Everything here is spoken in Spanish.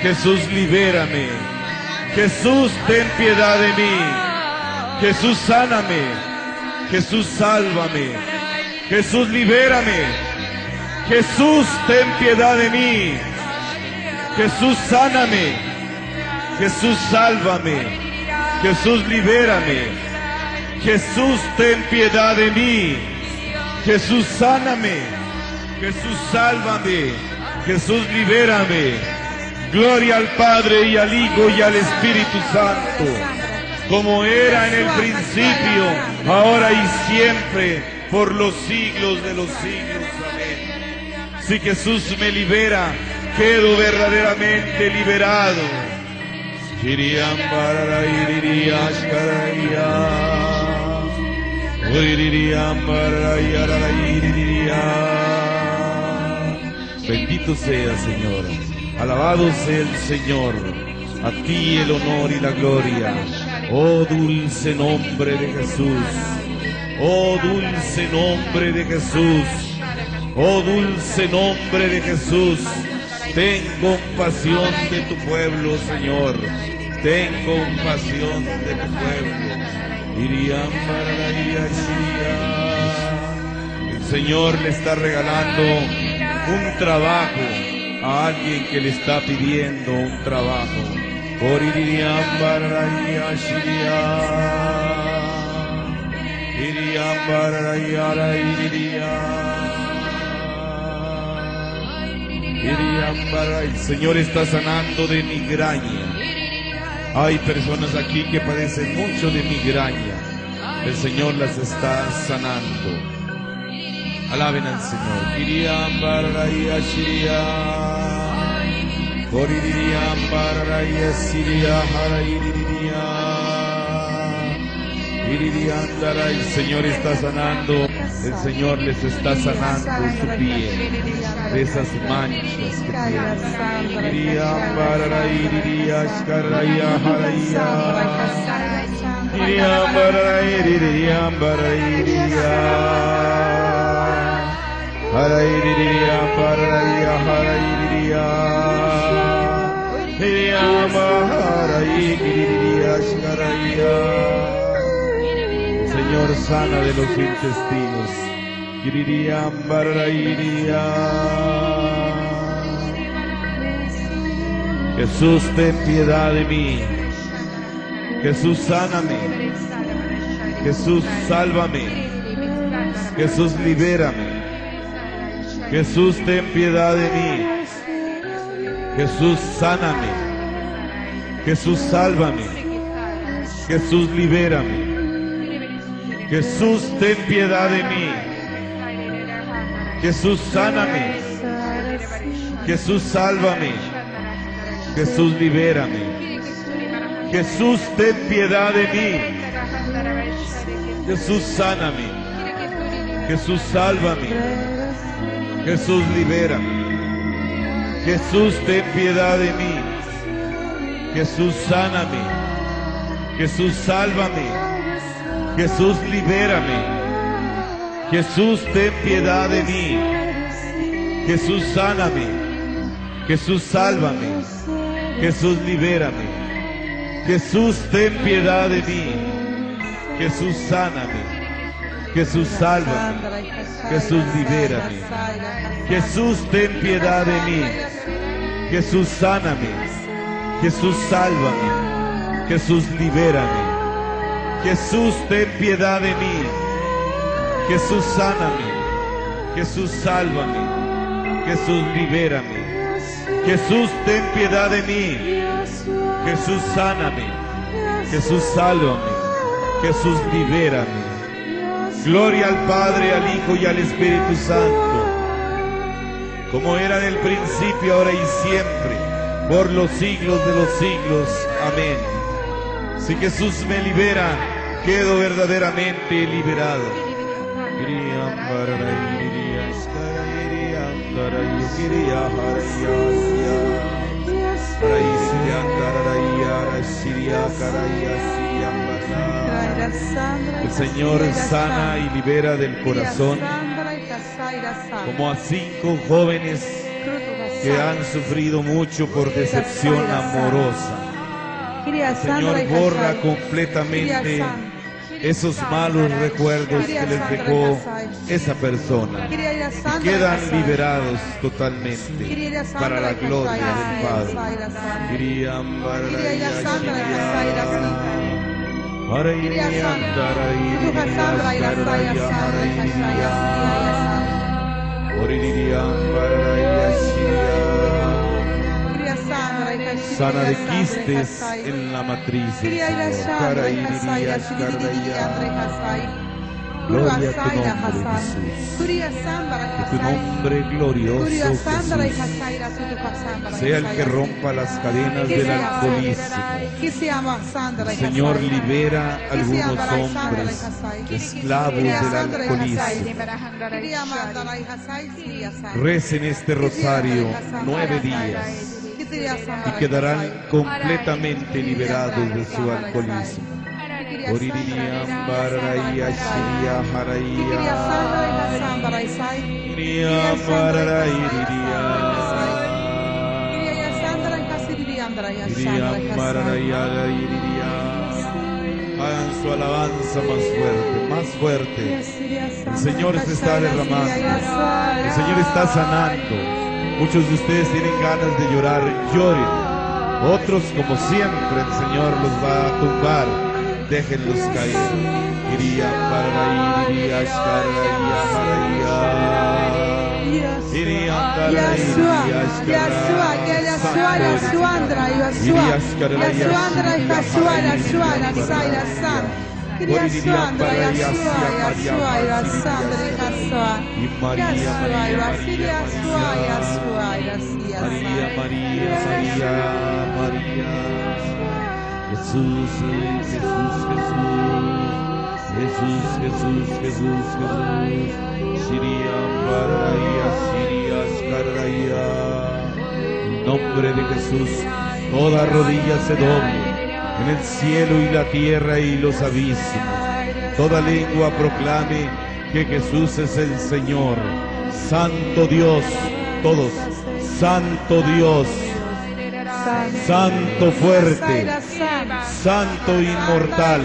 Jesús, libérame. Jesús, ten piedad de mí. Jesús, sáname. Jesús, sálvame. Jesús, libérame. Jesús, ten piedad de mí. Jesús, sáname. Jesús, sálvame. Jesús, libérame. Jesús, ten piedad de mí. Jesús, sáname. Jesús, sálvame. Jesús, libérame. Gloria al Padre y al Hijo y al Espíritu Santo, como era en el principio, ahora y siempre, por los siglos de los siglos. Amén. Si Jesús me libera, quedo verdaderamente liberado. Sea, Señor. Alabado sea el Señor. A ti el honor y la gloria. Oh dulce nombre de Jesús. Oh dulce nombre de Jesús. Oh dulce nombre de Jesús. Ten compasión de tu pueblo, Señor. Ten compasión de tu pueblo. Iriam bararaia shiria. El Señor le está regalando un trabajo a alguien que le está pidiendo un trabajo. El Señor está sanando de migraña. Hay personas aquí que padecen mucho de migraña. El Señor las está sanando. Alaben al Señor. Iriam baraya shiria. Koririam baraya siria harairia. Iriam dara. El Señor está sanando. El Señor les está sanando su piel de esas manchas que tienen. Iriam barara iriria shkaraya haraya. Iriam barara iriam barara iriria. Harairia paraya harairia. Iriam harairia shkaraya. Señor sana de los intestinos. Barairia. Jesús, ten piedad de mí. Jesús, sáname. Jesús, sálvame. Jesús, libérame. Jesús, ten piedad de mí. Jesús, sáname. Jesús, sálvame. Jesús, libérame. Jesús, ten piedad de mí. Jesús, sáname. Jesús, sálvame. Jesús, libérame. Jesús, ten piedad de mí. Jesús, sáname. Jesús, sálvame. Jesús, libérame. Jesús, ten piedad de mí. Jesús, sáname. Jesús, sálvame. Jesús, libérame. Jesús, ten piedad de mí. Jesús, sáname. Jesús, sálvame. Jesús, libérame. Jesús, ten piedad de mí. Jesús, sáname. Jesús, sálvame. Jesús, libérame. Jesús, ten piedad de mí. Jesús, sáname. Jesús, sálvame. Jesús, libérame. Jesús, ten piedad de mí. Jesús, sáname. Jesús, sálvame. Jesús, libérame. Jesús, ten piedad de mí. Jesús, sáname. Jesús, sálvame. Jesús, libérame. Gloria al Padre, al Hijo y al Espíritu Santo, como era en el principio, ahora y siempre, por los siglos de los siglos. Amén. Si Jesús me libera, quedo verdaderamente liberado. El Señor sana y libera del corazón como a cinco jóvenes que han sufrido mucho por decepción amorosa. Señor, borra completamente esos malos recuerdos que les dejó esa persona. Y quedan liberados totalmente para la gloria del Padre. Sana de quistes en la matriz. Gloria a tu nombre, Jesús. Que tu nombre glorioso, Jesús, sea el que rompa las cadenas del alcoholismo. Señor, libera a algunos hombres esclavos del alcoholismo. Recen este rosario nueve días. Y quedarán completamente liberados de su alcoholismo. Hagan su alabanza más fuerte, más fuerte. El Señor se está derramando. El Señor está sanando. Muchos de ustedes tienen ganas de llorar, lloren. Otros, como siempre, el Señor los va a tumbar. Déjenlos caer. Iría para iría iría para Iría para María, María, María, María. Jesús, Jesús, Jesús, Jesús, Jesús, Jesús, Jesús. Siria, Paraya, Siria, Escaraya. En nombre de Jesús, toda rodilla se doble en el cielo y la tierra y los abismos. Toda lengua proclame que Jesús es el Señor. Santo Dios, todos, Santo Dios, Santo fuerte, Santo inmortal,